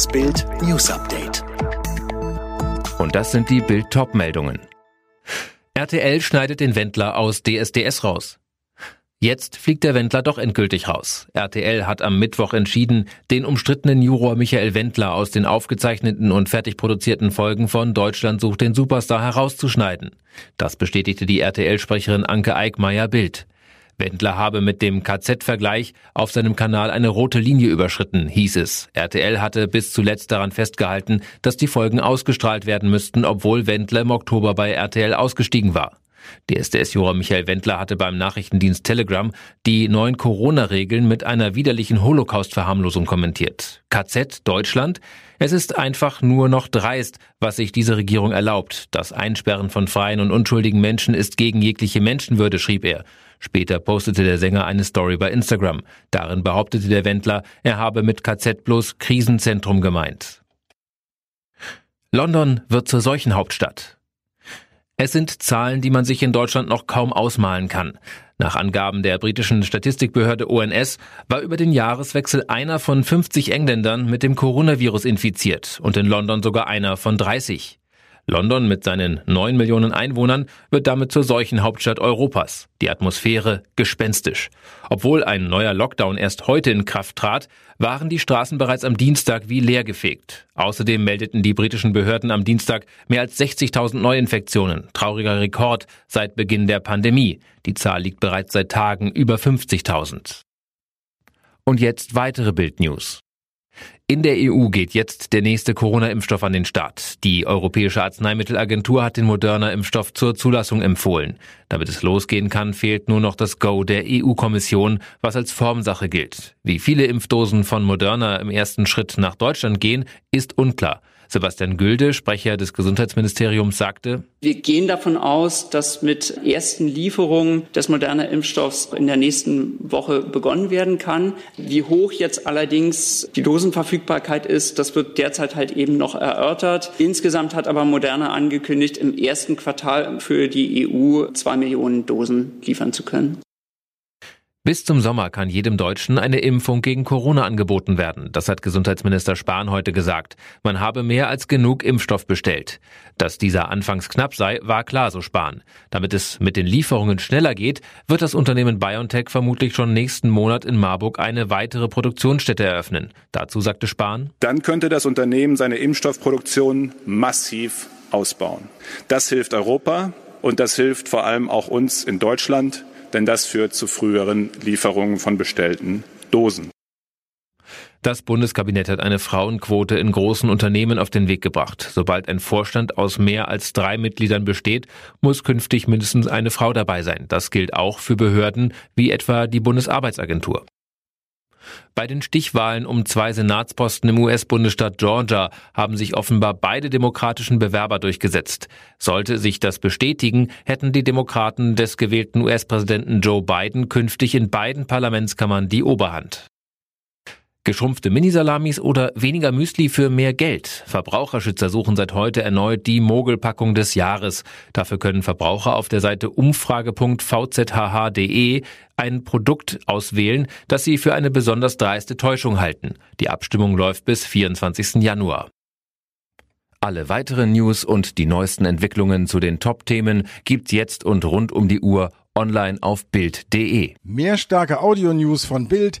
Das Bild News Update. Und das sind die Bild Top-Meldungen. RTL schneidet den Wendler aus DSDS raus. Jetzt fliegt der Wendler doch endgültig raus. RTL hat am Mittwoch entschieden, den umstrittenen Juror Michael Wendler aus den aufgezeichneten und fertig produzierten Folgen von Deutschland sucht den Superstar herauszuschneiden. Das bestätigte die RTL-Sprecherin Anke Eickmeier Bild. Wendler habe mit dem KZ-Vergleich auf seinem Kanal eine rote Linie überschritten, hieß es. RTL hatte bis zuletzt daran festgehalten, dass die Folgen ausgestrahlt werden müssten, obwohl Wendler im Oktober bei RTL ausgestiegen war. DSDS-Juror Michael Wendler hatte beim Nachrichtendienst Telegram die neuen Corona-Regeln mit einer widerlichen Holocaust-Verharmlosung kommentiert. KZ Deutschland? Es ist einfach nur noch dreist, was sich diese Regierung erlaubt. Das Einsperren von freien und unschuldigen Menschen ist gegen jegliche Menschenwürde, schrieb er. Später postete der Sänger eine Story bei Instagram. Darin behauptete der Wendler, er habe mit KZ bloß Krisenzentrum gemeint. London wird zur Seuchenhauptstadt. Es sind Zahlen, die man sich in Deutschland noch kaum ausmalen kann. Nach Angaben der britischen Statistikbehörde ONS war über den Jahreswechsel einer von 50 Engländern mit dem Coronavirus infiziert und in London sogar einer von 30. London mit seinen 9 Millionen Einwohnern wird damit zur Seuchenhauptstadt Europas. Die Atmosphäre gespenstisch. Obwohl ein neuer Lockdown erst heute in Kraft trat, waren die Straßen bereits am Dienstag wie leergefegt. Außerdem meldeten die britischen Behörden am Dienstag mehr als 60.000 Neuinfektionen. Trauriger Rekord seit Beginn der Pandemie. Die Zahl liegt bereits seit Tagen über 50.000. Und jetzt weitere Bildnews. In der EU geht jetzt der nächste Corona-Impfstoff an den Start. Die Europäische Arzneimittelagentur hat den Moderna-Impfstoff zur Zulassung empfohlen. Damit es losgehen kann, fehlt nur noch das Go der EU-Kommission, was als Formsache gilt. Wie viele Impfdosen von Moderna im ersten Schritt nach Deutschland gehen, ist unklar. Sebastian Gülde, Sprecher des Gesundheitsministeriums, sagte, wir gehen davon aus, dass mit ersten Lieferungen des modernen Impfstoffs in der nächsten Woche begonnen werden kann. Wie hoch jetzt allerdings die Dosenverfügbarkeit ist, das wird derzeit halt eben noch erörtert. Insgesamt hat aber Moderna angekündigt, im ersten Quartal für die EU zwei Millionen Dosen liefern zu können. Bis zum Sommer kann jedem Deutschen eine Impfung gegen Corona angeboten werden. Das hat Gesundheitsminister Spahn heute gesagt. Man habe mehr als genug Impfstoff bestellt. Dass dieser anfangs knapp sei, war klar, so Spahn. Damit es mit den Lieferungen schneller geht, wird das Unternehmen BioNTech vermutlich schon nächsten Monat in Marburg eine weitere Produktionsstätte eröffnen. Dazu sagte Spahn. Dann könnte das Unternehmen seine Impfstoffproduktion massiv ausbauen. Das hilft Europa und das hilft vor allem auch uns in Deutschland denn das führt zu früheren Lieferungen von bestellten Dosen. Das Bundeskabinett hat eine Frauenquote in großen Unternehmen auf den Weg gebracht. Sobald ein Vorstand aus mehr als drei Mitgliedern besteht, muss künftig mindestens eine Frau dabei sein. Das gilt auch für Behörden wie etwa die Bundesarbeitsagentur. Bei den Stichwahlen um zwei Senatsposten im US-Bundesstaat Georgia haben sich offenbar beide demokratischen Bewerber durchgesetzt. Sollte sich das bestätigen, hätten die Demokraten des gewählten US-Präsidenten Joe Biden künftig in beiden Parlamentskammern die Oberhand. Geschrumpfte Minisalamis oder weniger Müsli für mehr Geld. Verbraucherschützer suchen seit heute erneut die Mogelpackung des Jahres. Dafür können Verbraucher auf der Seite umfrage.vzhh.de ein Produkt auswählen, das sie für eine besonders dreiste Täuschung halten. Die Abstimmung läuft bis 24. Januar. Alle weiteren News und die neuesten Entwicklungen zu den Top-Themen gibt's jetzt und rund um die Uhr online auf Bild.de. Mehr starke Audio-News von Bild